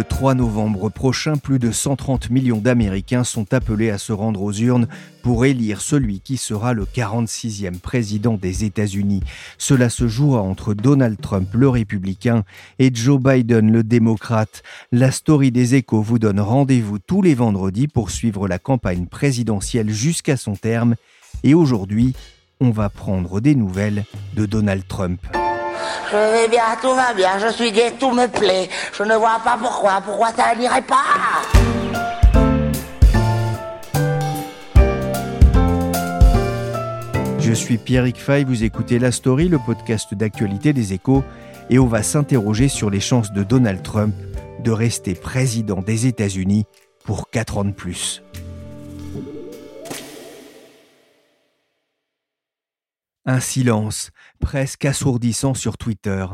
Le 3 novembre prochain, plus de 130 millions d'Américains sont appelés à se rendre aux urnes pour élire celui qui sera le 46e président des États-Unis. Cela se jouera entre Donald Trump, le républicain, et Joe Biden, le démocrate. La story des échos vous donne rendez-vous tous les vendredis pour suivre la campagne présidentielle jusqu'à son terme. Et aujourd'hui, on va prendre des nouvelles de Donald Trump. Je vais bien, tout va bien, je suis gay, tout me plaît. Je ne vois pas pourquoi, pourquoi ça n'irait pas Je suis Pierrick Fay, vous écoutez La Story, le podcast d'actualité des échos, et on va s'interroger sur les chances de Donald Trump de rester président des États-Unis pour 4 ans de plus. Un silence presque assourdissant sur Twitter.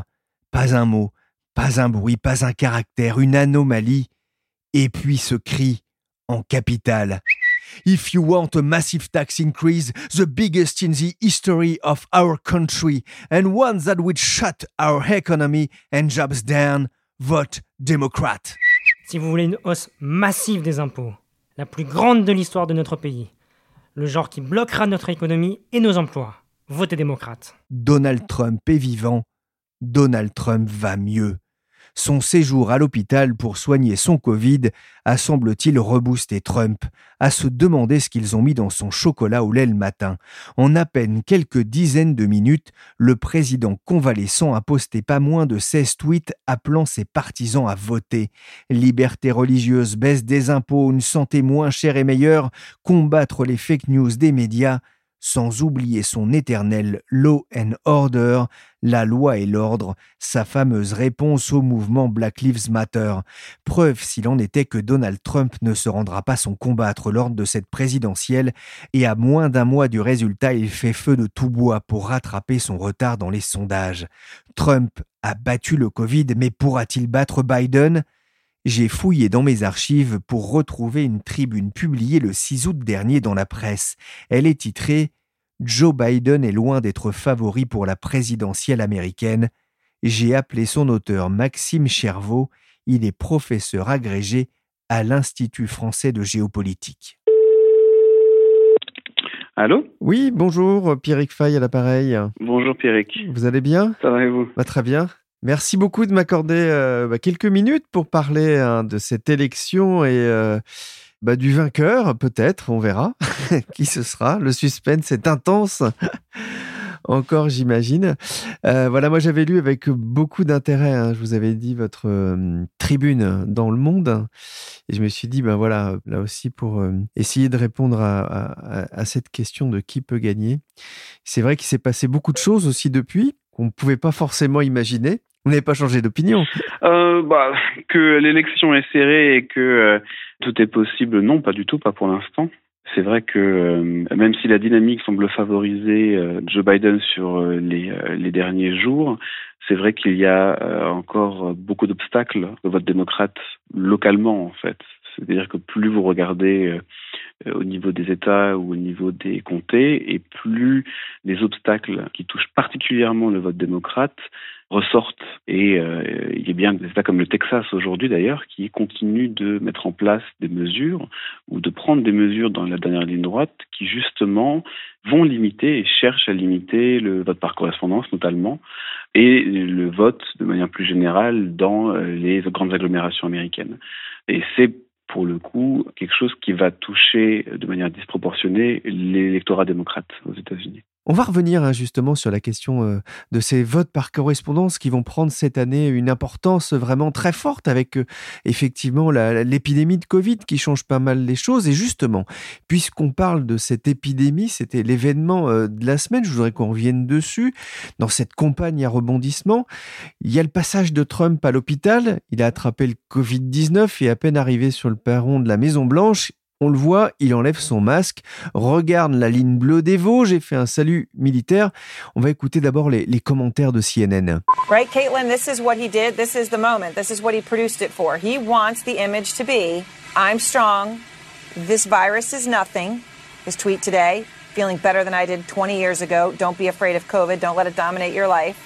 Pas un mot, pas un bruit, pas un caractère, une anomalie. Et puis ce cri en capital. If you want a massive tax increase, the biggest in the history of our country, and one that would shut our economy and jobs down, vote Democrat. Si vous voulez une hausse massive des impôts, la plus grande de l'histoire de notre pays, le genre qui bloquera notre économie et nos emplois, votez démocrate. Donald Trump est vivant. Donald Trump va mieux. Son séjour à l'hôpital pour soigner son Covid a semble-t-il reboosté Trump, à se demander ce qu'ils ont mis dans son chocolat au lait le matin. En à peine quelques dizaines de minutes, le président convalescent a posté pas moins de 16 tweets appelant ses partisans à voter. Liberté religieuse, baisse des impôts, une santé moins chère et meilleure, combattre les fake news des médias, sans oublier son éternel law and order, la loi et l'ordre, sa fameuse réponse au mouvement Black Lives Matter. Preuve s'il en était que Donald Trump ne se rendra pas son combattre lors de cette présidentielle, et à moins d'un mois du résultat, il fait feu de tout bois pour rattraper son retard dans les sondages. Trump a battu le Covid, mais pourra-t-il battre Biden? J'ai fouillé dans mes archives pour retrouver une tribune publiée le 6 août dernier dans la presse. Elle est titrée Joe Biden est loin d'être favori pour la présidentielle américaine. J'ai appelé son auteur Maxime Chervaux. Il est professeur agrégé à l'Institut français de géopolitique. Allô? Oui, bonjour, Pierrick Fay à l'appareil. Bonjour Pierrick. Vous allez bien? Ça va et vous? Bah, Très bien. Merci beaucoup de m'accorder euh, bah, quelques minutes pour parler hein, de cette élection et euh, bah, du vainqueur, peut-être, on verra qui ce sera. Le suspense est intense. Encore, j'imagine. Euh, voilà, moi j'avais lu avec beaucoup d'intérêt, hein, je vous avais dit, votre tribune dans le monde. Et je me suis dit, ben voilà, là aussi, pour essayer de répondre à, à cette question de qui peut gagner. C'est vrai qu'il s'est passé beaucoup de choses aussi depuis qu'on ne pouvait pas forcément imaginer. Vous n'avez pas changé d'opinion euh, bah, Que l'élection est serrée et que euh, tout est possible, non, pas du tout, pas pour l'instant. C'est vrai que euh, même si la dynamique semble favoriser euh, Joe Biden sur les, les, derniers jours, c'est vrai qu'il y a encore beaucoup d'obstacles au vote démocrate localement, en fait. C'est-à-dire que plus vous regardez euh, au niveau des États ou au niveau des comtés, et plus les obstacles qui touchent particulièrement le vote démocrate ressortent. Et euh, il y a bien des États comme le Texas aujourd'hui d'ailleurs qui continuent de mettre en place des mesures ou de prendre des mesures dans la dernière ligne droite qui justement vont limiter et cherchent à limiter le vote par correspondance notamment et le vote de manière plus générale dans euh, les grandes agglomérations américaines. Et c'est pour le coup, quelque chose qui va toucher de manière disproportionnée l'électorat démocrate aux États-Unis. On va revenir hein, justement sur la question euh, de ces votes par correspondance qui vont prendre cette année une importance vraiment très forte avec euh, effectivement l'épidémie de Covid qui change pas mal les choses. Et justement, puisqu'on parle de cette épidémie, c'était l'événement euh, de la semaine, je voudrais qu'on revienne dessus. Dans cette campagne à rebondissement, il y a le passage de Trump à l'hôpital. Il a attrapé le Covid-19 et à peine arrivé sur le perron de la Maison Blanche, on le voit, il enlève son masque, regarde la ligne bleue des Vosges et fait un salut militaire. On va écouter d'abord les, les, commentaires de CNN. Right, Caitlin, this is what he did. This is the moment. This is what he produced it for. He wants the image to be I'm strong. This virus is nothing. His tweet today, feeling better than I did 20 years ago. Don't be afraid of COVID. Don't let it dominate your life.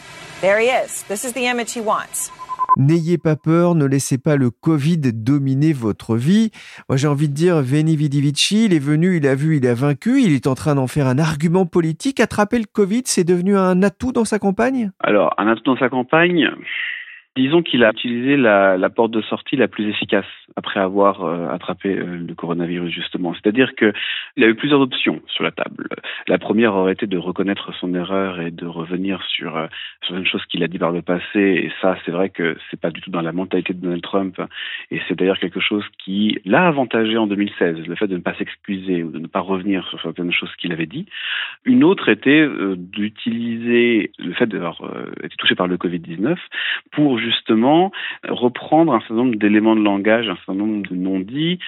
There he is. This is the image he wants. N'ayez pas peur, ne laissez pas le Covid dominer votre vie. Moi, j'ai envie de dire, Veni Vidi Vici, il est venu, il a vu, il a vaincu, il est en train d'en faire un argument politique. Attraper le Covid, c'est devenu un atout dans sa campagne? Alors, un atout dans sa campagne, Disons qu'il a utilisé la, porte de sortie la plus efficace après avoir euh, attrapé euh, le coronavirus justement. C'est-à-dire qu'il a eu plusieurs options sur la table. La première aurait été de reconnaître son erreur et de revenir sur, euh, sur une chose qu'il a dit par le passé. Et ça, c'est vrai que c'est pas du tout dans la mentalité de Donald Trump. Et c'est d'ailleurs quelque chose qui l'a avantagé en 2016, le fait de ne pas s'excuser ou de ne pas revenir sur certaines choses qu'il avait dit. Une autre était d'utiliser le fait d'avoir été touché par le Covid-19 pour justement reprendre un certain nombre d'éléments de langage, un certain nombre de non-dits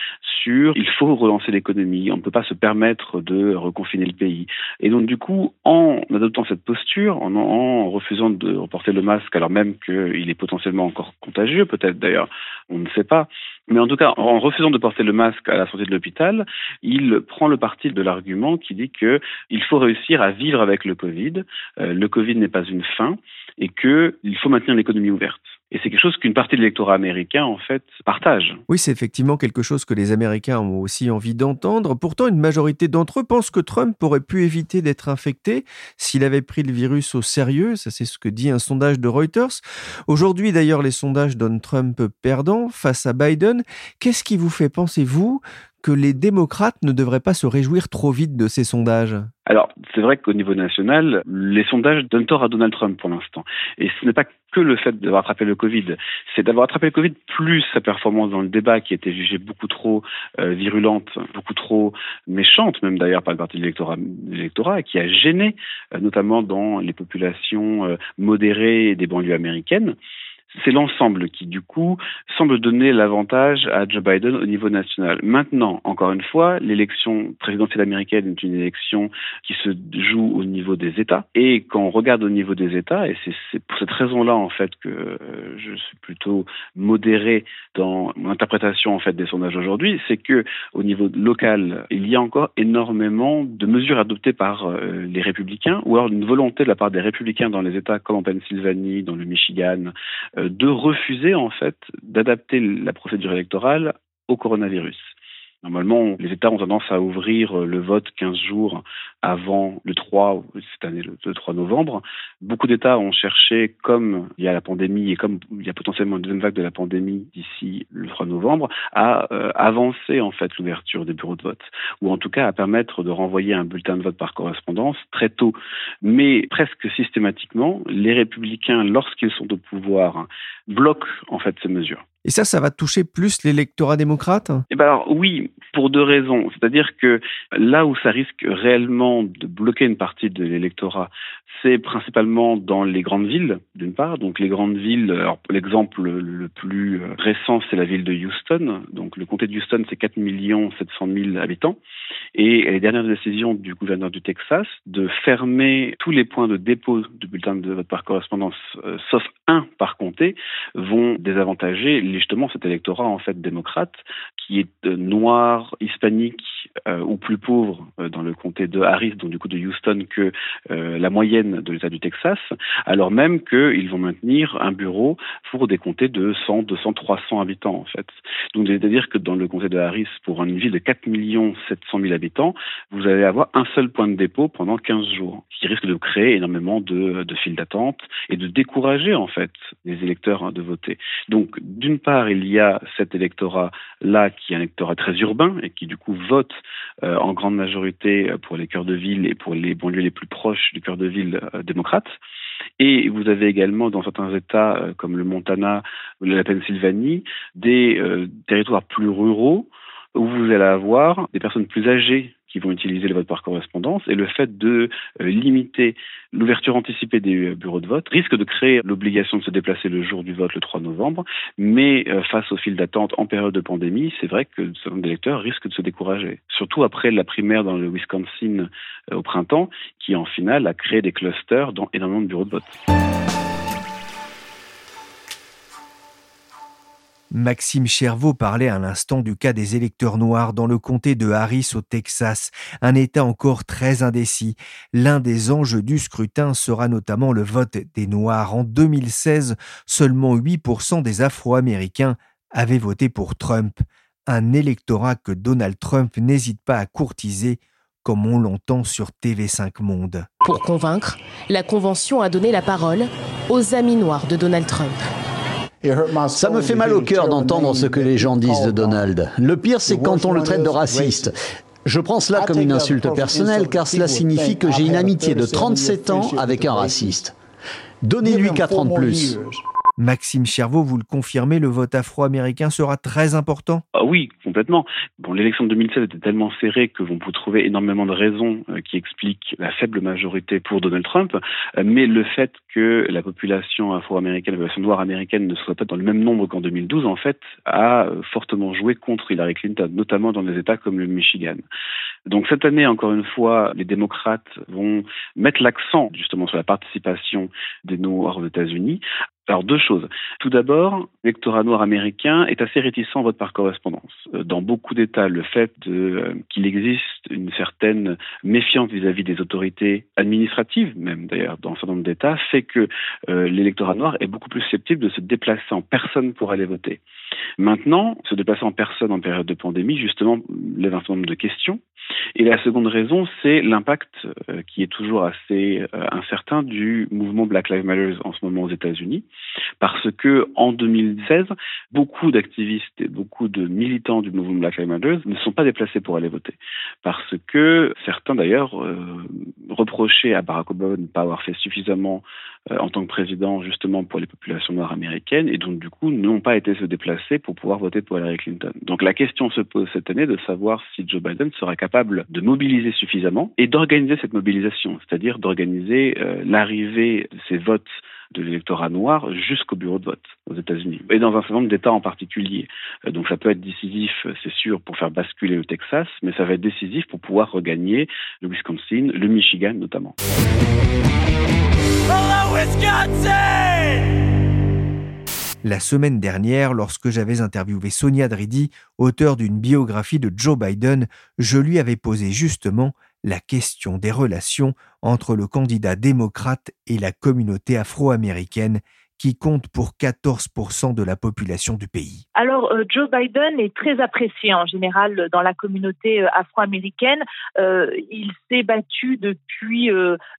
sur il faut relancer l'économie, on ne peut pas se permettre de reconfiner le pays. Et donc du coup, en adoptant cette posture, en, refusant de reporter le masque alors même qu'il est potentiellement encore contagieux, peut-être d'ailleurs, on ne sait pas, mais en tout cas, en refusant de porter le masque à la sortie de l'hôpital, il prend le parti de l'argument qui dit que il faut réussir à vivre avec le Covid. Euh, le Covid n'est pas une fin et qu'il faut maintenir l'économie ouverte. Et c'est quelque chose qu'une partie de l'électorat américain, en fait, partage. Oui, c'est effectivement quelque chose que les Américains ont aussi envie d'entendre. Pourtant, une majorité d'entre eux pensent que Trump aurait pu éviter d'être infecté s'il avait pris le virus au sérieux. Ça, c'est ce que dit un sondage de Reuters. Aujourd'hui, d'ailleurs, les sondages donnent Trump perdant face à Biden. Qu'est-ce qui vous fait penser, vous, que les démocrates ne devraient pas se réjouir trop vite de ces sondages Alors, c'est vrai qu'au niveau national, les sondages donnent tort à Donald Trump pour l'instant. Et ce n'est pas que le fait d'avoir attrapé le Covid, c'est d'avoir attrapé le Covid plus sa performance dans le débat qui était jugée beaucoup trop euh, virulente, beaucoup trop méchante, même d'ailleurs par le parti de l'électorat, qui a gêné, euh, notamment dans les populations euh, modérées des banlieues américaines c'est l'ensemble qui, du coup, semble donner l'avantage à Joe Biden au niveau national. Maintenant, encore une fois, l'élection présidentielle américaine est une élection qui se joue au niveau des États. Et quand on regarde au niveau des États, et c'est pour cette raison-là, en fait, que euh, je suis plutôt modéré dans mon interprétation, en fait, des sondages aujourd'hui, c'est que au niveau local, il y a encore énormément de mesures adoptées par euh, les républicains, ou alors une volonté de la part des républicains dans les États comme en Pennsylvanie, dans le Michigan, euh, de refuser en fait d'adapter la procédure électorale au coronavirus. Normalement, les États ont tendance à ouvrir le vote 15 jours avant le 3, cette année le 3 novembre. Beaucoup d'États ont cherché, comme il y a la pandémie et comme il y a potentiellement une deuxième vague de la pandémie d'ici le 3 novembre, à euh, avancer en fait l'ouverture des bureaux de vote, ou en tout cas à permettre de renvoyer un bulletin de vote par correspondance très tôt. Mais presque systématiquement, les républicains, lorsqu'ils sont au pouvoir, bloquent en fait ces mesures. Et ça, ça va toucher plus l'électorat démocrate? Eh ben alors oui, pour deux raisons. C'est-à-dire que là où ça risque réellement de bloquer une partie de l'électorat, c'est principalement dans les grandes villes, d'une part. Donc les grandes villes, l'exemple le plus récent, c'est la ville de Houston. Donc le comté de Houston, c'est 4 700 000 habitants. Et les dernières décisions du gouverneur du Texas de fermer tous les points de dépôt de bulletins de vote par correspondance, euh, sauf un par comté, vont désavantager justement cet électorat en fait démocrate qui est euh, noir, hispanique euh, ou plus pauvre euh, dans le comté de Harris, donc du coup de Houston, que la moyenne de l'État du Texas, alors même qu'ils vont maintenir un bureau pour des comtés de 100, 200, 300 habitants en fait. Donc c'est-à-dire que dans le comté de Harris, pour une ville de 4 700 000 habitants, vous allez avoir un seul point de dépôt pendant 15 jours, ce qui risque de créer énormément de, files d'attente et de décourager en fait les électeurs hein, de voter. Donc d'une part, il y a cet électorat-là qui est un électorat très urbain et qui du coup vote euh, en grande majorité pour les cœurs de ville et pour les banlieues les plus proches du cœur de ville euh, démocrate. Et vous avez également dans certains États euh, comme le Montana ou la Pennsylvanie des territoires plus ruraux où vous allez avoir des personnes plus âgées qui vont utiliser le vote par correspondance et le fait de euh, limiter l'ouverture anticipée des euh, bureaux de vote risque de créer l'obligation de se déplacer le jour du vote le 3 novembre, mais euh, face au fil d'attente en période de pandémie, c'est vrai que ce nombre d'électeurs risque de se décourager. Surtout après la primaire dans le Wisconsin au printemps, qui en finale a créé des clusters dans énormément de bureaux de vote. Maxime Chervaux parlait à l'instant du cas des électeurs noirs dans le comté de Harris au Texas, un État encore très indécis. L'un des enjeux du scrutin sera notamment le vote des Noirs. En 2016, seulement 8% des Afro-Américains avaient voté pour Trump, un électorat que Donald Trump n'hésite pas à courtiser comme on l'entend sur TV5 Monde. Pour convaincre, la Convention a donné la parole aux amis noirs de Donald Trump. Ça me fait mal au cœur d'entendre ce que les gens disent de Donald. Le pire, c'est quand on le traite de raciste. Je prends cela comme une insulte personnelle car cela signifie que j'ai une amitié de 37 ans avec un raciste. Donnez-lui 4 ans de plus. Maxime Chervaux, vous le confirmez, le vote afro-américain sera très important? Ah Oui, complètement. Bon, l'élection de 2016 était tellement serrée que vous pouvez trouver énormément de raisons euh, qui expliquent la faible majorité pour Donald Trump, euh, mais le fait que la population afro-américaine, la population noire américaine ne soit pas dans le même nombre qu'en 2012, en fait, a euh, fortement joué contre Hillary Clinton, notamment dans des États comme le Michigan. Donc cette année, encore une fois, les démocrates vont mettre l'accent justement sur la participation des Noirs aux États-Unis, alors deux choses. Tout d'abord, l'électorat noir américain est assez réticent au vote par correspondance. Euh, dans beaucoup d'États, le fait euh, qu'il existe une certaine méfiance vis-à-vis des autorités administratives, même d'ailleurs dans un certain nombre d'États, fait que euh, l'électorat noir est beaucoup plus susceptible de se déplacer en personne pour aller voter. Maintenant, se déplacer en personne en période de pandémie, justement, lève un certain nombre de questions. Et la seconde raison, c'est l'impact qui est toujours assez incertain du mouvement Black Lives Matter en ce moment aux États-Unis parce que en 2016, beaucoup d'activistes et beaucoup de militants du mouvement Black Lives Matter ne sont pas déplacés pour aller voter, parce que certains d'ailleurs euh, reprochaient à Barack Obama de ne pas avoir fait suffisamment euh, en tant que président justement pour les populations noires américaines et donc du coup n'ont pas été se déplacer pour pouvoir voter pour Hillary Clinton. Donc la question se pose cette année de savoir si Joe Biden sera capable de mobiliser suffisamment et d'organiser cette mobilisation, c'est-à-dire d'organiser euh, l'arrivée de ces votes de l'électorat noir jusqu'au bureau de vote aux États-Unis et dans un certain nombre d'États en particulier. Euh, donc ça peut être décisif, euh, c'est sûr, pour faire basculer le Texas, mais ça va être décisif pour pouvoir regagner le Wisconsin, le Michigan notamment. La semaine dernière, lorsque j'avais interviewé Sonia Dridi, auteure d'une biographie de Joe Biden, je lui avais posé justement la question des relations entre le candidat démocrate et la communauté afro-américaine qui compte pour 14% de la population du pays. Alors, euh, Joe Biden est très apprécié en général dans la communauté euh, afro-américaine. Euh, il s'est battu depuis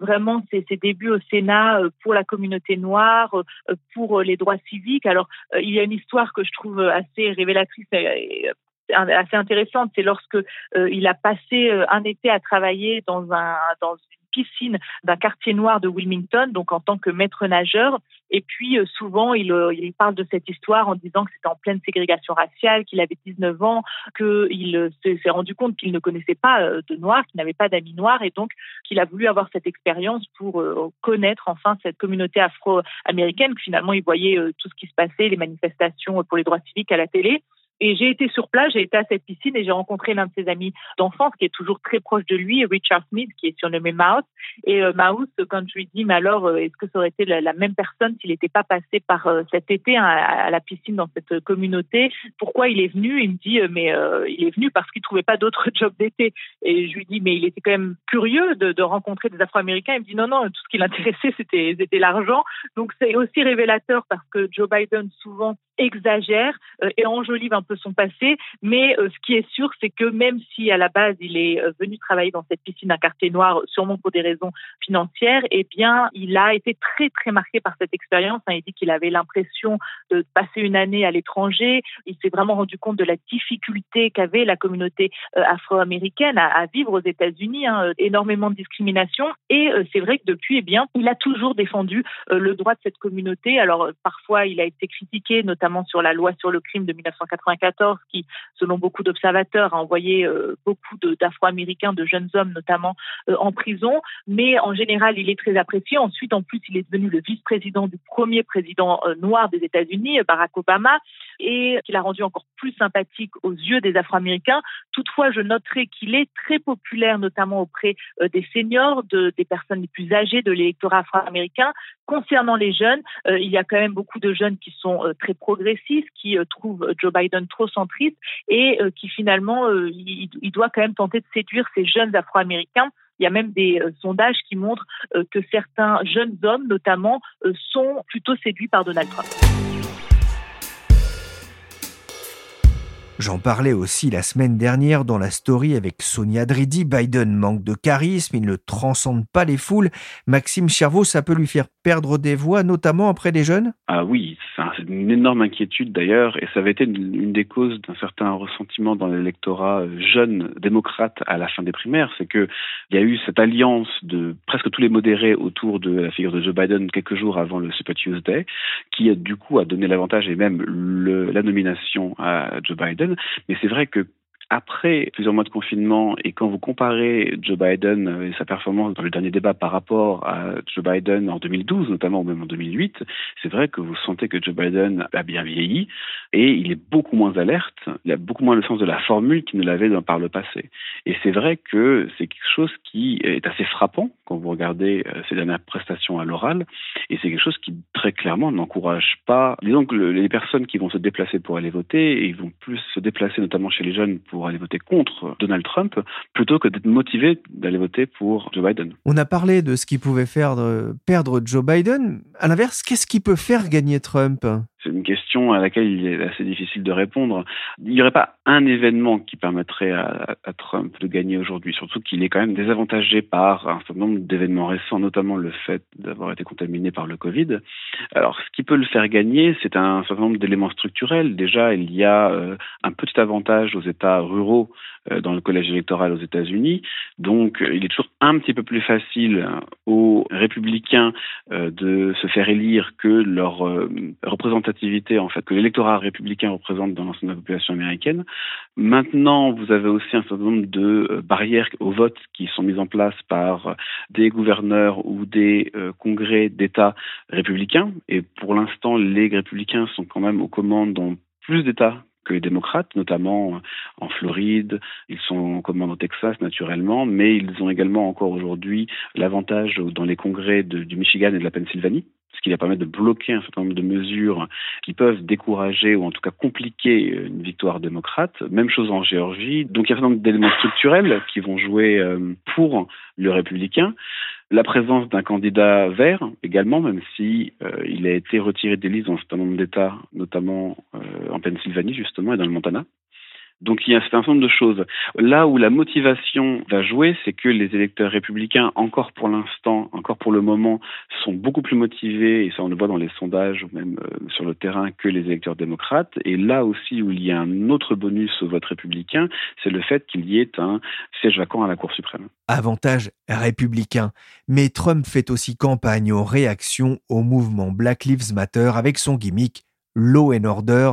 vraiment ses, ses, débuts au Sénat pour la communauté noire, pour les droits civiques. Alors, il y a une histoire que je trouve assez révélatrice assez intéressante, c'est lorsque euh, il a passé euh, un été à travailler dans un dans une piscine d'un quartier noir de Wilmington, donc en tant que maître nageur. Et puis euh, souvent, il, il, parle de cette histoire en disant que c'était en pleine ségrégation raciale, qu'il avait 19 ans, qu'il s'est rendu compte qu'il ne connaissait pas de noirs, qu'il n'avait pas d'amis noirs, et donc qu'il a voulu avoir cette expérience pour connaître enfin cette communauté afro-américaine, que finalement il voyait tout ce qui se passait, les manifestations pour les droits civiques à la télé. Et j'ai été sur place, j'ai été à cette piscine et j'ai rencontré l'un de ses amis d'enfance qui est toujours très proche de lui, Richard Smith, qui est surnommé Mouse. Et euh, Mouse, quand je lui dis, mais alors, euh, est-ce que ça aurait été la, même personne s'il n'était pas passé par euh, cet été hein, à, la piscine dans cette communauté? Pourquoi il est venu? Il me dit, mais il est venu parce qu'il trouvait pas d'autre job d'été. Et je lui dis, mais il était quand même curieux de, rencontrer des Afro-Américains. Il me dit, non, non, tout ce qui l'intéressait, c'était, c'était l'argent. Donc c'est aussi révélateur parce que Joe Biden souvent exagère euh, et enjolive un peu son passé. Mais euh, ce qui est sûr, c'est que même si à la base il est euh, venu travailler dans cette piscine d'un quartier noir, sûrement pour des raisons financières, eh bien il a été très très marqué par cette expérience. Hein. Il dit qu'il avait l'impression de passer une année à l'étranger. Il s'est vraiment rendu compte de la difficulté qu'avait la communauté afro-américaine à, vivre aux États-Unis, hein, énormément de discrimination. Et c'est vrai que depuis, eh bien, il a toujours défendu le droit de cette communauté. Alors parfois, il a été critiqué, notamment sur la loi sur le crime de 1994, qui, selon beaucoup d'observateurs, a envoyé euh, beaucoup d'Afro-Américains, de, jeunes hommes notamment, euh, en prison. Mais en général, il est très apprécié. Ensuite, en plus, il est devenu le vice-président du premier président euh, noir des États-Unis, Barack Obama, et qu'il a rendu encore plus sympathique aux yeux des Afro-Américains. Toutefois, je noterai qu'il est très populaire, notamment auprès des seniors, de, des personnes les plus âgées de l'électorat afro-américain. Concernant les jeunes, il y a quand même beaucoup de jeunes qui sont très pro progressistes qui euh, trouve Joe Biden trop centriste et euh, qui finalement, euh, il, doit quand même tenter de séduire ces jeunes Afro-Américains. Il y a même des sondages qui montrent que certains jeunes hommes, notamment, sont plutôt séduits par Donald Trump. J'en parlais aussi la semaine dernière dans la story avec Sonia Dridi. Biden manque de charisme, il ne transcende pas les foules. Maxime Chervaux, ça peut lui faire perdre des voix, notamment auprès des jeunes? Ah oui, c'est une énorme inquiétude d'ailleurs, et ça avait été une, des causes d'un certain ressentiment dans l'électorat euh, jeune démocrate à la fin des primaires, c'est qu'il y a eu cette alliance de presque tous les modérés autour de la figure de Joe Biden quelques jours avant le Super Tuesday, qui du coup a donné l'avantage et même la nomination à Joe Biden. Mais c'est vrai que après plusieurs mois de confinement et quand vous comparez Joe Biden et sa performance dans le dernier débat par rapport à Joe Biden en 2012 notamment ou même en 2008, c'est vrai que vous sentez que Joe Biden a bien vieilli et il est beaucoup moins alerte, il a beaucoup moins le sens de la formule qu'il ne l'avait par le passé. Et c'est vrai que c'est quelque chose qui est assez frappant quand vous regardez euh, ses dernières prestations à l'oral et c'est quelque chose qui très clairement n'encourage pas, disons que les personnes qui vont se déplacer pour aller voter, et ils vont plus se déplacer notamment chez les jeunes pour aller voter contre Donald Trump plutôt que d'être motivé d'aller voter pour Joe Biden. On a parlé de ce qui pouvait faire perdre Joe Biden. À l'inverse, qu'est-ce qui peut faire gagner Trump? C'est une question à laquelle il est assez difficile de répondre. Il n'y aurait pas un événement qui permettrait à, Trump de gagner aujourd'hui, surtout qu'il est quand même désavantagé par un certain nombre d'événements récents, notamment le fait d'avoir été contaminé par le Covid. Alors, ce qui peut le faire gagner, c'est un certain nombre d'éléments structurels. Déjà, il y a euh, un petit avantage aux États ruraux dans le collège électoral aux États-Unis. Donc, euh, il est toujours un petit peu plus facile aux républicains de se faire élire que leur représentation en fait que l'électorat républicain représente dans l'ensemble de la population américaine. Maintenant, vous avez aussi un certain nombre de euh, barrières au vote qui sont mises en place par euh, des gouverneurs ou des euh, congrès d'États républicains. Et pour l'instant, les républicains sont quand même aux commandes dans plus d'États que les démocrates, notamment en Floride, ils sont en commande au Texas naturellement, mais ils ont également encore aujourd'hui l'avantage dans les congrès du Michigan et de la Pennsylvanie ce qui va permettre de bloquer un certain nombre de mesures qui peuvent décourager ou en tout cas compliquer une victoire démocrate. Même chose en Géorgie. Donc il y a un certain nombre d'éléments structurels qui vont jouer euh, pour le républicain. La présence d'un candidat vert également, même si euh, il a été retiré des listes dans un certain nombre d'États, notamment euh, en Pennsylvanie justement et dans le Montana. Donc il y a un certain nombre de choses. Là où la motivation va jouer, c'est que les électeurs républicains, encore pour l'instant, encore pour le moment, sont beaucoup plus motivés, et ça on le voit dans les sondages ou même euh, sur le terrain, que les électeurs démocrates. Et là aussi où il y a un autre bonus au vote républicain, c'est le fait qu'il y ait un siège vacant à la Cour suprême. Avantage républicain. Mais Trump fait aussi campagne en réaction au mouvement Black Lives Matter avec son gimmick Law and Order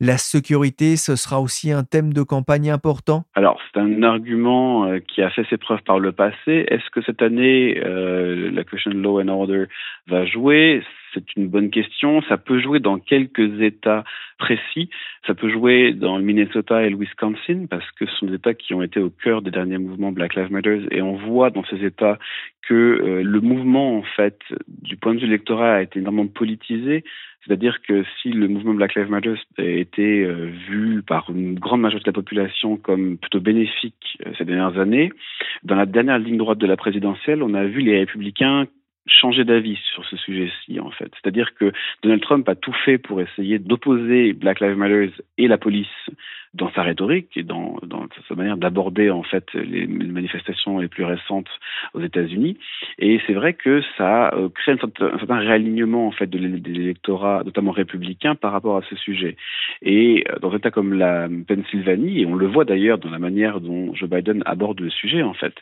la sécurité, ce sera aussi un thème de campagne important? Alors, c'est un argument euh, qui a fait ses preuves par le passé. Est-ce que cette année, euh, la question Law and Order va jouer? C'est une bonne question. Ça peut jouer dans quelques États précis. Ça peut jouer dans le Minnesota et le Wisconsin parce que ce sont des États qui ont été au cœur des derniers mouvements Black Lives Matter et on voit dans ces États que euh, le mouvement, en fait, du point de vue électoral, a été énormément politisé. C'est-à-dire que si le mouvement Black Lives Matter été euh, vu par une grande majorité de la population comme plutôt bénéfique euh, ces dernières années, dans la dernière ligne droite de la présidentielle, on a vu les républicains changer d'avis sur ce sujet-ci, en fait. C'est-à-dire que Donald Trump a tout fait pour essayer d'opposer Black Lives Matter et la police dans sa rhétorique et dans, sa manière d'aborder en fait les manifestations les plus récentes aux États-Unis. Et c'est vrai que ça euh, crée un certain, réalignement en fait de l'électorat, notamment républicain, par rapport à ce sujet. Et euh, dans un État comme la Pennsylvanie, et on le voit d'ailleurs dans la manière dont Joe Biden aborde le sujet en fait.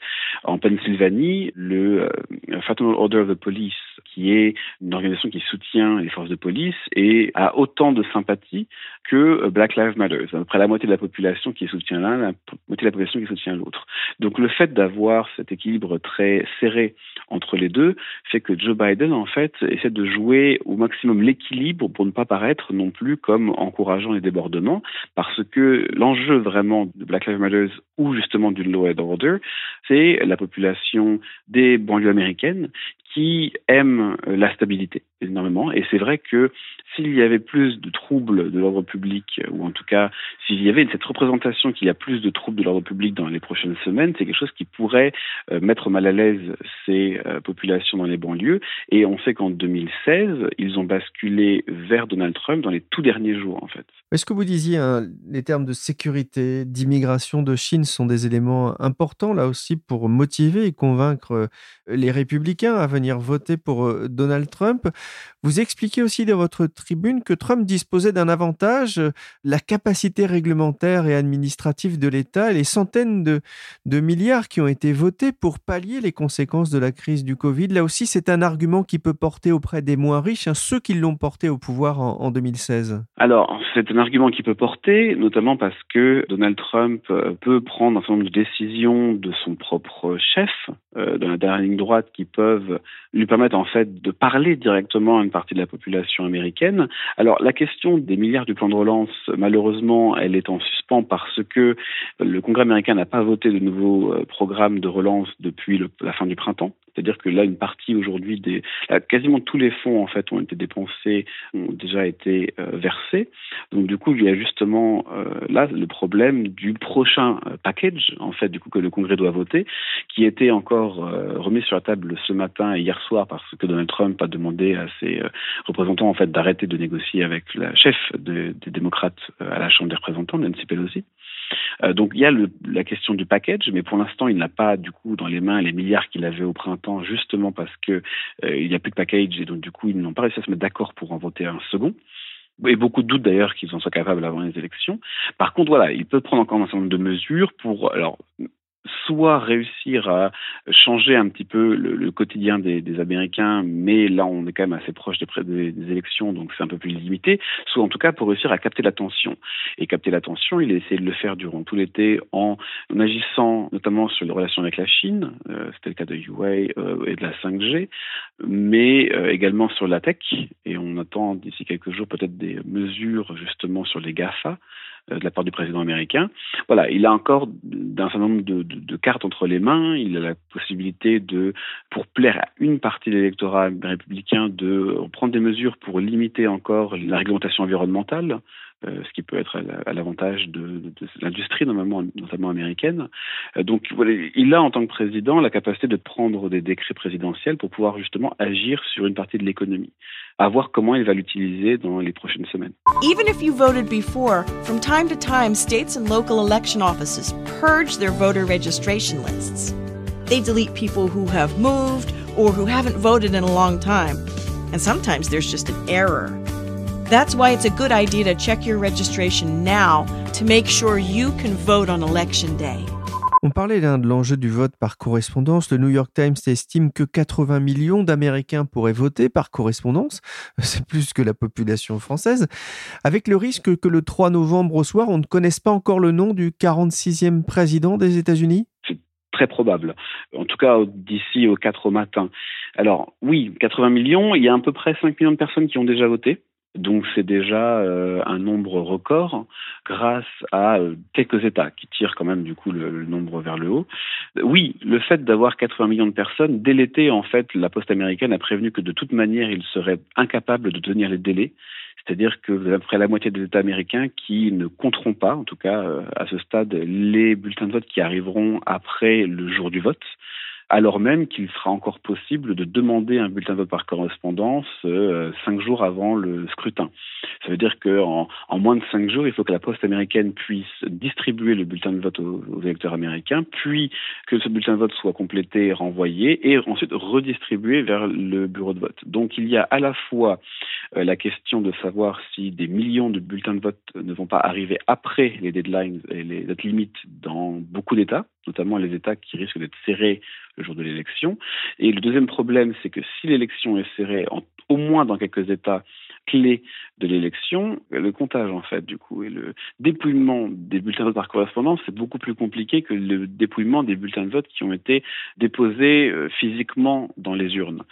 En Pennsylvanie, le euh, Federal Order of the Police, qui est une organisation qui soutient les forces de police, et a autant de sympathie que euh, Black Lives Matter. C'est à peu près la moitié de la population qui soutient l'un, la moitié de la population qui soutient l'autre. Donc le fait d'avoir cet équilibre très serré entre les deux fait que Joe Biden, en fait, essaie de jouer au maximum l'équilibre pour ne pas paraître non plus comme encourageant les débordements, parce que l'enjeu vraiment de Black Lives Matter ou justement du law and order, c'est la population des banlieues américaines qui aiment la stabilité énormément. Et c'est vrai que s'il y avait plus de troubles de l'ordre public, ou en tout cas s'il y avait cette représentation qu'il y a plus de troubles de l'ordre public dans les prochaines semaines, c'est quelque chose qui pourrait euh, mettre mal à l'aise ces euh, populations dans les banlieues. Et on sait qu'en 2016, ils ont basculé vers Donald Trump dans les tout derniers jours, en fait. Est-ce que vous disiez, hein, les termes de sécurité, d'immigration de Chine sont des éléments importants là aussi pour motiver et convaincre les républicains à venir voter pour euh, Donald Trump? Vous expliquez aussi dans votre tribune que Trump disposait d'un avantage, euh, la capacité réglementaire et administrative de l'État et les centaines de, milliards qui ont été votés pour pallier les conséquences de la crise du Covid. Là aussi, c'est un argument qui peut porter auprès des moins riches, hein, ceux qui l'ont porté au pouvoir en, 2016. Alors, c'est un argument qui peut porter, notamment parce que Donald Trump euh, peut prendre un certain nombre de décisions de son propre chef, dans la dernière ligne droite, qui peuvent lui permettent en fait de parler directement à une partie de la population américaine. Alors la question des milliards du plan de relance, malheureusement, elle est en suspens parce que le Congrès américain n'a pas voté de nouveaux euh, programmes de relance depuis la fin du printemps. C'est-à-dire que là, une partie aujourd'hui des, quasiment tous les fonds en fait ont été dépensés, ont déjà été euh, versés. Donc du coup, il y a justement euh, là le problème du prochain euh, package en fait du coup que le Congrès doit voter, qui était encore remis sur la table ce matin et hier soir parce que Donald Trump a demandé à ses représentants en fait d'arrêter de négocier avec la chef des démocrates à la Chambre des représentants, Nancy Pelosi. Euh, donc il y a la question du package, mais pour l'instant il n'a pas du coup dans les mains les milliards qu'il avait au printemps, justement parce que euh, il n'y a plus de package et donc du coup ils n'ont pas réussi à se mettre d'accord pour en voter un second et beaucoup de doutes d'ailleurs qu'ils en soient capables avant les élections. Par contre, voilà, il peut prendre encore un certain nombre de mesures pour, alors, soit réussir à changer un petit peu le, quotidien des, Américains, mais là on est quand même assez proche des, élections, donc c'est un peu plus limité, soit en tout cas pour réussir à capter l'attention. Et capter l'attention, il a essayé de le faire durant tout l'été en, agissant notamment sur les relations avec la Chine, euh, c'était le cas de Huawei euh, et de la 5G, mais euh, également sur la tech, et on attend d'ici quelques jours peut-être des mesures justement sur les GAFA. Euh, de la part du président américain. Voilà, il a encore d'un certain nombre de, de, de, cartes entre les mains. Il a la possibilité de, pour plaire à une partie de l'électorat républicain, de prendre des mesures pour limiter encore la réglementation environnementale. Euh, ce qui peut être à l'avantage de, de, de l'industrie, notamment, notamment américaine. Euh, donc, voilà, il a en tant que président la capacité de prendre des décrets présidentiels pour pouvoir justement agir sur une partie de l'économie. À voir comment il va l'utiliser dans les prochaines semaines. Even if you voted before, from time to time, states and local election offices purge their voter registration lists. They delete people who have moved or who haven't voted in a long time. And sometimes there's just an error. That's why it's a good idea to check your registration now to make sure you can vote on election day. On parlait là de l'enjeu du vote par correspondance. Le New York Times estime que 80 millions d'Américains pourraient voter par correspondance. C'est plus que la population française. Avec le risque que le 3 novembre au soir, on ne connaisse pas encore le nom du 46e président des États-Unis? C'est très probable. En tout cas, d'ici au 4 au matin. Alors, oui, 80 millions. Il y a à peu près 5 millions de personnes qui ont déjà voté. Donc c'est déjà euh, un nombre record grâce à euh, quelques États qui tirent quand même du coup le, nombre vers le haut. Oui, le fait d'avoir 80 millions de personnes, dès l'été en fait, la poste américaine a prévenu que de toute manière, il serait incapable de tenir les délais. C'est-à-dire que vous avez près la moitié des États américains qui ne compteront pas, en tout cas euh, à ce stade, les bulletins de vote qui arriveront après le jour du vote alors même qu'il sera encore possible de demander un bulletin de vote par correspondance euh, cinq jours avant le scrutin. Ça veut dire qu'en en moins de cinq jours, il faut que la poste américaine puisse distribuer le bulletin de vote aux, électeurs américains, puis que ce bulletin de vote soit complété, renvoyé, et ensuite redistribué vers le bureau de vote. Donc il y a à la fois euh, la question de savoir si des millions de bulletins de vote ne vont pas arriver après les deadlines et les dates limites dans beaucoup d'États, notamment les États qui risquent d'être serrés le jour de l'élection. Et le deuxième problème, c'est que si l'élection est serrée, au moins dans quelques États clés de l'élection, le comptage en fait du coup et le dépouillement des bulletins de vote par correspondance, c'est beaucoup plus compliqué que le dépouillement des bulletins de vote qui ont été déposés euh, physiquement dans les urnes.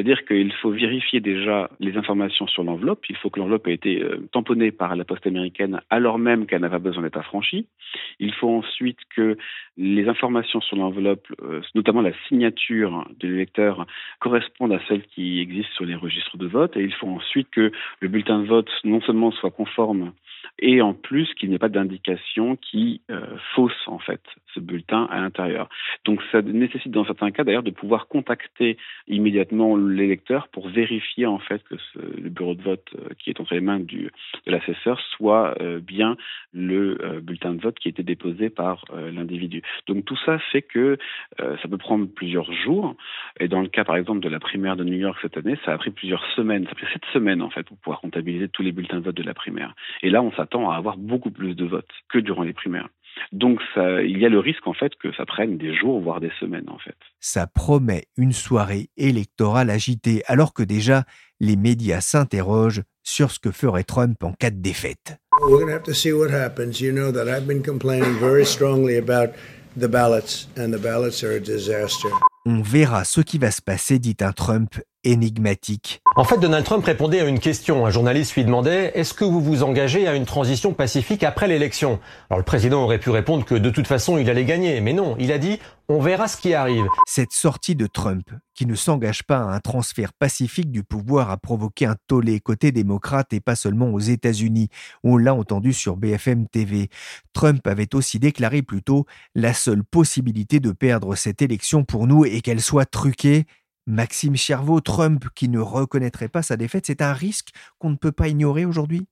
C'est-à-dire qu'il faut vérifier déjà les informations sur l'enveloppe. Il faut que l'enveloppe ait été euh, tamponnée par la poste américaine alors même qu'elle n'a pas besoin d'être affranchie. Il faut ensuite que les informations sur l'enveloppe, euh, notamment la signature de l'électeur, correspondent à celles qui existent sur les registres de vote. Et il faut ensuite que le bulletin de vote non seulement soit conforme et en plus qu'il n'y ait pas d'indication qui euh, fausse en fait ce bulletin à l'intérieur. Donc ça nécessite dans certains cas d'ailleurs de pouvoir contacter immédiatement l'électeur pour vérifier en fait que le bureau de vote euh, qui est entre les mains de l'assesseur soit euh, bien le euh, bulletin de vote qui a été déposé par l'individu. Donc tout ça fait que ça peut prendre plusieurs jours et dans le cas par exemple de la primaire de New York cette année, ça a pris plusieurs semaines, ça a pris sept semaines en fait pour pouvoir comptabiliser tous les bulletins de vote de la primaire. Et là on s'attend à avoir beaucoup plus de votes que durant les primaires. Donc ça, il y a le risque en fait que ça prenne des jours, voire des semaines en fait. Ça promet une soirée électorale agitée, alors que déjà les médias s'interrogent sur ce que ferait Trump en cas de défaite. We're going to have to see what happens. You know that I've been complaining very strongly about the ballots, and the ballots are a disaster. On verra ce qui va se passer, dit un Trump énigmatique. En fait, Donald Trump répondait à une question. Un journaliste lui demandait Est-ce que vous vous engagez à une transition pacifique après l'élection? Alors le président aurait pu répondre que de toute façon il allait gagner, mais non, il a dit On verra ce qui arrive. Cette sortie de Trump, qui ne s'engage pas à un transfert pacifique du pouvoir, a provoqué un tollé côté démocrate et pas seulement aux États-Unis. On l'a entendu sur BFM TV. Trump avait aussi déclaré plus tôt La seule possibilité de perdre cette élection pour nous est qu'elle soit truquée Maxime Chervaux, Trump qui ne reconnaîtrait pas sa défaite, c'est un risque qu'on ne peut pas ignorer aujourd'hui?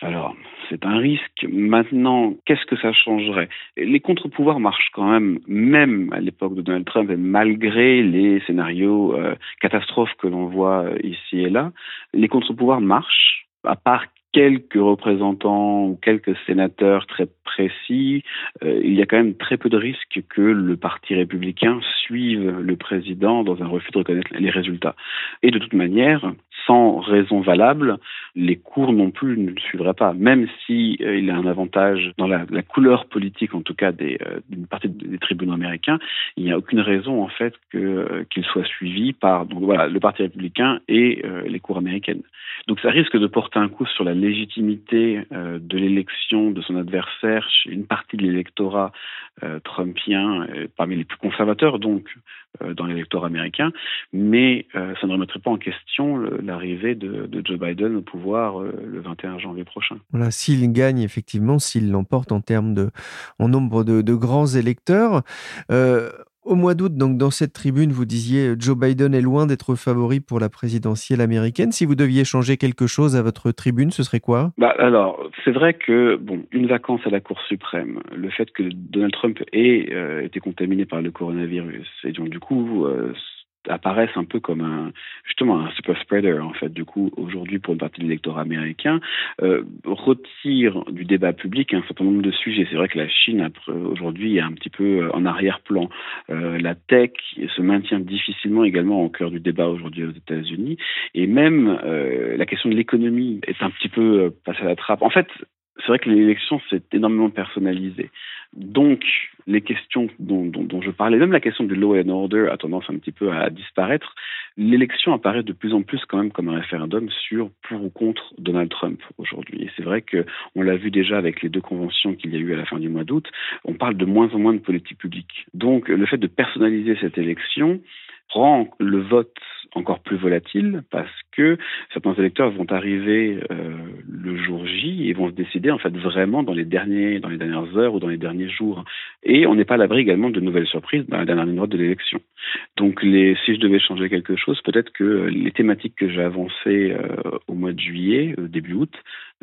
Alors, c'est un risque. Maintenant, qu'est-ce que ça changerait? Les contre-pouvoirs marchent quand même, même à l'époque de Donald Trump, et malgré les scénarios euh, catastrophes que l'on voit euh, ici et là, les contre-pouvoirs marchent, à part quelques représentants ou quelques sénateurs très précis, euh, il y a quand même très peu de risques que le Parti républicain suive le président dans un refus de reconnaître les résultats. Et de toute manière, sans raison valable, les cours non plus ne le suivraient pas, même si euh, il a un avantage dans la, couleur politique, en tout cas euh, d'une partie des tribunaux américains. Il n'y a aucune raison en fait qu'il soit suivi par le Parti républicain et les cours américaines. Donc ça risque de porter un coup sur la légitimité de l'élection de son adversaire chez une partie de l'électorat trumpien, parmi les plus conservateurs donc dans l'électorat américain, mais ça ne remettrait pas en question la l'arrivée de, Joe Biden au pouvoir euh, le 21 janvier prochain. Voilà, s'il gagne effectivement, s'il l'emporte en termes de, en nombre de, grands électeurs. Euh, au mois d'août, donc dans cette tribune, vous disiez Joe Biden est loin d'être favori pour la présidentielle américaine. Si vous deviez changer quelque chose à votre tribune, ce serait quoi? Bah alors, c'est vrai que bon, une vacance à la Cour suprême, le fait que Donald Trump ait euh, été contaminé par le coronavirus, et donc du coup apparaissent un peu comme un justement un super spreader en fait. Du coup aujourd'hui pour une partie de l'électorat américain euh, retire du débat public un certain nombre de sujets. C'est vrai que la Chine aujourd'hui est un petit peu euh, en arrière-plan. Euh, la tech se maintient difficilement également au cœur du débat aujourd'hui aux États-Unis. Et même euh, la question de l'économie est un petit peu passée à la trappe. En fait c'est vrai que l'élection s'est énormément personnalisée. Donc, les questions dont, je parlais, même la question du law and order a tendance un petit peu à disparaître. L'élection apparaît de plus en plus quand même comme un référendum sur pour ou contre Donald Trump aujourd'hui. Et c'est vrai que on l'a vu déjà avec les deux conventions qu'il y a eu à la fin du mois d'août. On parle de moins en moins de politique publique. Donc, le fait de personnaliser cette élection rend le vote encore plus volatile parce que certains électeurs vont arriver euh, le jour J et vont se décider en fait vraiment dans les derniers dans les dernières heures ou dans les derniers jours. Et on n'est pas à l'abri également de nouvelles surprises dans la dernière ligne droite de l'élection. Donc les si je devais changer quelque chose peut-être que les thématiques que j'ai avancées euh, au mois de juillet euh, début août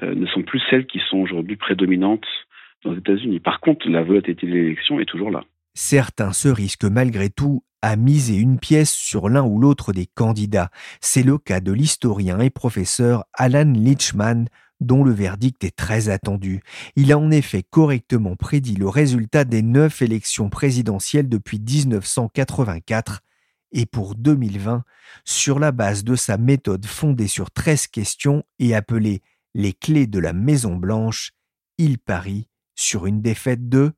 euh, ne sont plus celles qui sont aujourd'hui prédominantes aux États-Unis. Par contre la volatilité de l'élection est toujours là Certains se risquent malgré tout à miser une pièce sur l'un ou l'autre des candidats. C'est le cas de l'historien et professeur Alan Lichman, dont le verdict est très attendu. Il a en effet correctement prédit le résultat des neuf élections présidentielles depuis 1984 et pour 2020, sur la base de sa méthode fondée sur 13 questions et appelée les clés de la Maison Blanche, il parie sur une défaite de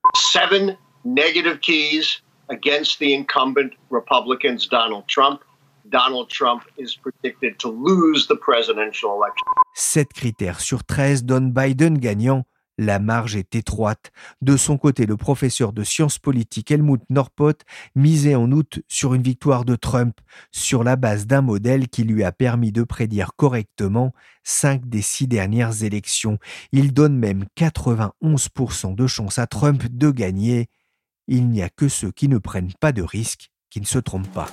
negative keys against the incumbent Republicans, Donald Trump. Donald Trump is predicted to lose the presidential election. Sept critères sur 13 donnent Biden gagnant. La marge est étroite. De son côté, le professeur de sciences politiques Helmut Norpot misait en août sur une victoire de Trump, sur la base d'un modèle qui lui a permis de prédire correctement cinq des six dernières élections. Il donne même 91% de chance à Trump de gagner il n'y a que ceux qui ne prennent pas de risques qui ne se trompent pas.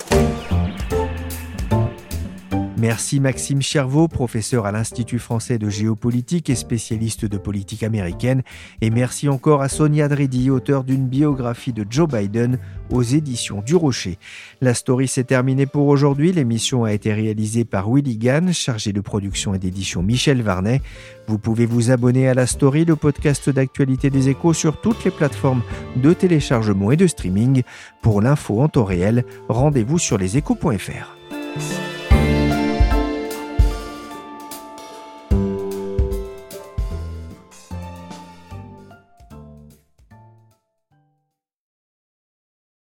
Merci Maxime Chervaux, professeur à l'Institut français de géopolitique et spécialiste de politique américaine. Et merci encore à Sonia Dridi, auteur d'une biographie de Joe Biden aux éditions du Rocher. La story s'est terminée pour aujourd'hui. L'émission a été réalisée par Willy Gann, chargé de production et d'édition Michel Varnet. Vous pouvez vous abonner à la story, le podcast d'actualité des échos sur toutes les plateformes de téléchargement et de streaming. Pour l'info en temps réel, rendez-vous sur leséchos.fr.